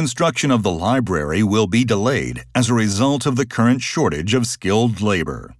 construction of the library will be delayed as a result of the current shortage of skilled labor.